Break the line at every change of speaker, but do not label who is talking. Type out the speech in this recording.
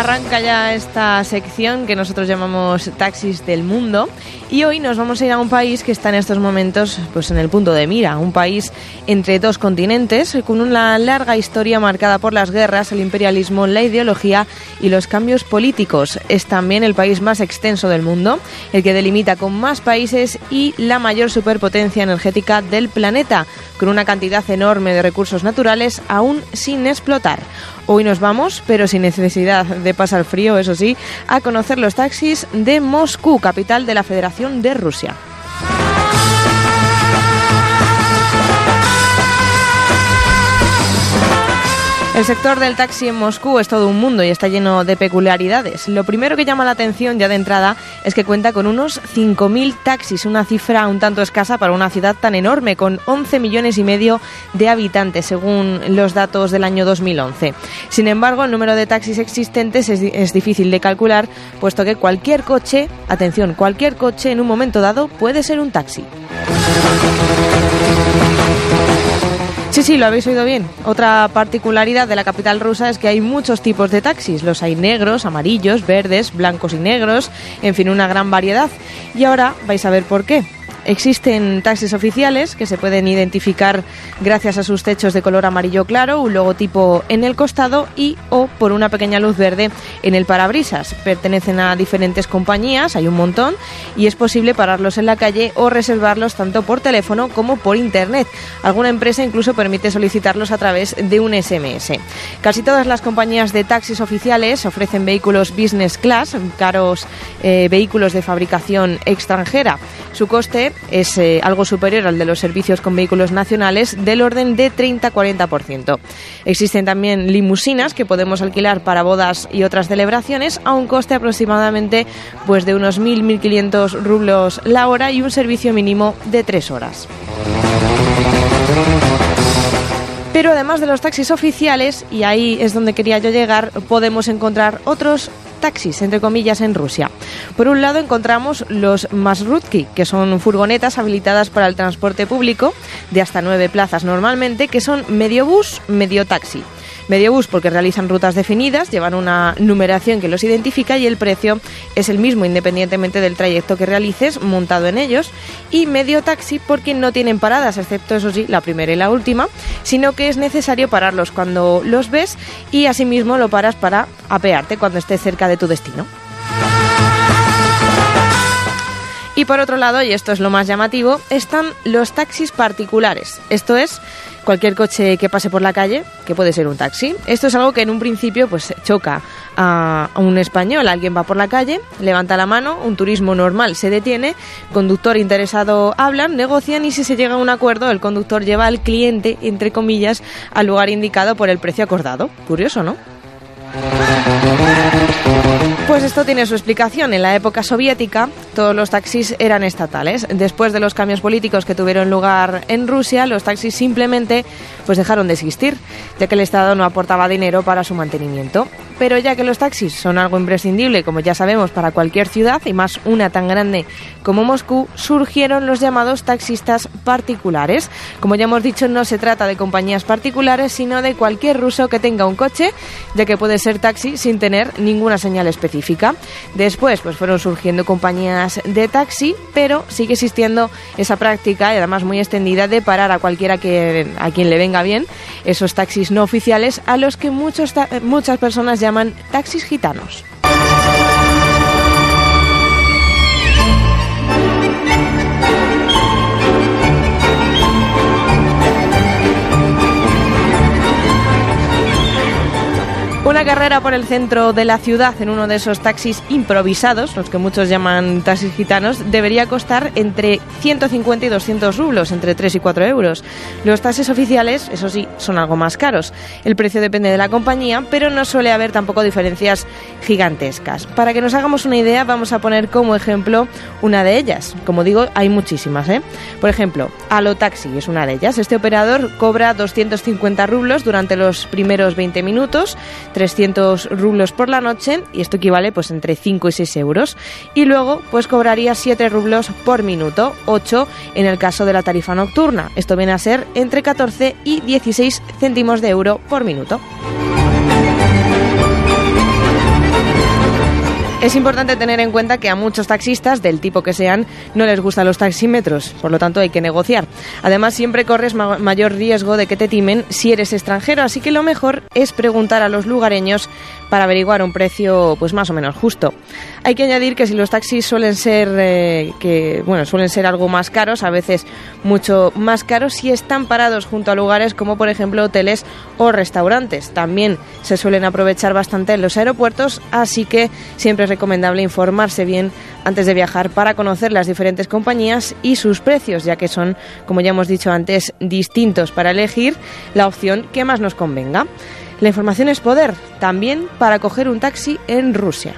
Arranca ya esta sección que nosotros llamamos Taxis del Mundo y hoy nos vamos a ir a un país que está en estos momentos pues en el punto de mira, un país entre dos continentes con una larga historia marcada por las guerras, el imperialismo, la ideología y los cambios políticos. Es también el país más extenso del mundo, el que delimita con más países y la mayor superpotencia energética del planeta, con una cantidad enorme de recursos naturales aún sin explotar. Hoy nos vamos, pero sin necesidad de pasar frío, eso sí, a conocer los taxis de Moscú, capital de la Federación de Rusia. El sector del taxi en Moscú es todo un mundo y está lleno de peculiaridades. Lo primero que llama la atención ya de entrada es que cuenta con unos 5.000 taxis, una cifra un tanto escasa para una ciudad tan enorme, con 11 millones y medio de habitantes, según los datos del año 2011. Sin embargo, el número de taxis existentes es, es difícil de calcular, puesto que cualquier coche, atención, cualquier coche en un momento dado puede ser un taxi. Sí, sí, lo habéis oído bien. Otra particularidad de la capital rusa es que hay muchos tipos de taxis. Los hay negros, amarillos, verdes, blancos y negros, en fin, una gran variedad. Y ahora vais a ver por qué. Existen taxis oficiales que se pueden identificar gracias a sus techos de color amarillo claro, un logotipo en el costado y o por una pequeña luz verde en el parabrisas. Pertenecen a diferentes compañías, hay un montón, y es posible pararlos en la calle o reservarlos tanto por teléfono como por internet. Alguna empresa incluso permite solicitarlos a través de un SMS. Casi todas las compañías de taxis oficiales ofrecen vehículos business class, caros eh, vehículos de fabricación extranjera. Su coste es eh, algo superior al de los servicios con vehículos nacionales del orden de 30-40%. Existen también limusinas que podemos alquilar para bodas y otras celebraciones a un coste aproximadamente pues, de unos 1.000-1.500 rublos la hora y un servicio mínimo de 3 horas. Pero además de los taxis oficiales, y ahí es donde quería yo llegar, podemos encontrar otros taxis, entre comillas, en Rusia. Por un lado encontramos los Masrutki, que son furgonetas habilitadas para el transporte público de hasta nueve plazas normalmente, que son medio bus, medio taxi. Medio bus porque realizan rutas definidas, llevan una numeración que los identifica y el precio es el mismo independientemente del trayecto que realices montado en ellos. Y medio taxi porque no tienen paradas, excepto eso sí, la primera y la última, sino que es necesario pararlos cuando los ves y asimismo lo paras para apearte cuando estés cerca de tu destino. Y por otro lado, y esto es lo más llamativo, están los taxis particulares. Esto es cualquier coche que pase por la calle, que puede ser un taxi. Esto es algo que en un principio pues choca a un español. Alguien va por la calle, levanta la mano, un turismo normal se detiene, conductor interesado hablan, negocian y si se llega a un acuerdo, el conductor lleva al cliente, entre comillas, al lugar indicado por el precio acordado. Curioso, ¿no? Pues esto tiene su explicación. En la época soviética todos los taxis eran estatales. Después de los cambios políticos que tuvieron lugar en Rusia, los taxis simplemente pues dejaron de existir, ya que el Estado no aportaba dinero para su mantenimiento. Pero ya que los taxis son algo imprescindible, como ya sabemos, para cualquier ciudad y más una tan grande como Moscú, surgieron los llamados taxistas particulares. Como ya hemos dicho, no se trata de compañías particulares, sino de cualquier ruso que tenga un coche, ya que puede ser taxi sin tener ninguna señal específica. Después, pues fueron surgiendo compañías de taxi, pero sigue existiendo esa práctica y además muy extendida de parar a cualquiera que a quien le venga bien esos taxis no oficiales a los que muchos muchas personas llaman taxis gitanos. Una carrera por el centro de la ciudad en uno de esos taxis improvisados, los que muchos llaman taxis gitanos, debería costar entre 150 y 200 rublos, entre 3 y 4 euros. Los taxis oficiales, eso sí, son algo más caros. El precio depende de la compañía, pero no suele haber tampoco diferencias gigantescas. Para que nos hagamos una idea, vamos a poner como ejemplo una de ellas. Como digo, hay muchísimas. ¿eh? Por ejemplo, Alotaxi es una de ellas. Este operador cobra 250 rublos durante los primeros 20 minutos 300 rublos por la noche y esto equivale pues entre 5 y 6 euros. Y luego pues cobraría 7 rublos por minuto, 8 en el caso de la tarifa nocturna. Esto viene a ser entre 14 y 16 céntimos de euro por minuto. Es importante tener en cuenta que a muchos taxistas, del tipo que sean, no les gustan los taxímetros, por lo tanto hay que negociar. Además, siempre corres mayor riesgo de que te timen si eres extranjero, así que lo mejor es preguntar a los lugareños para averiguar un precio pues más o menos justo. Hay que añadir que si los taxis suelen ser eh, que bueno, suelen ser algo más caros, a veces mucho más caros si están parados junto a lugares como por ejemplo hoteles o restaurantes. También se suelen aprovechar bastante en los aeropuertos, así que siempre es recomendable informarse bien antes de viajar para conocer las diferentes compañías y sus precios, ya que son, como ya hemos dicho antes, distintos para elegir la opción que más nos convenga. La información es poder, también para coger un taxi en Rusia.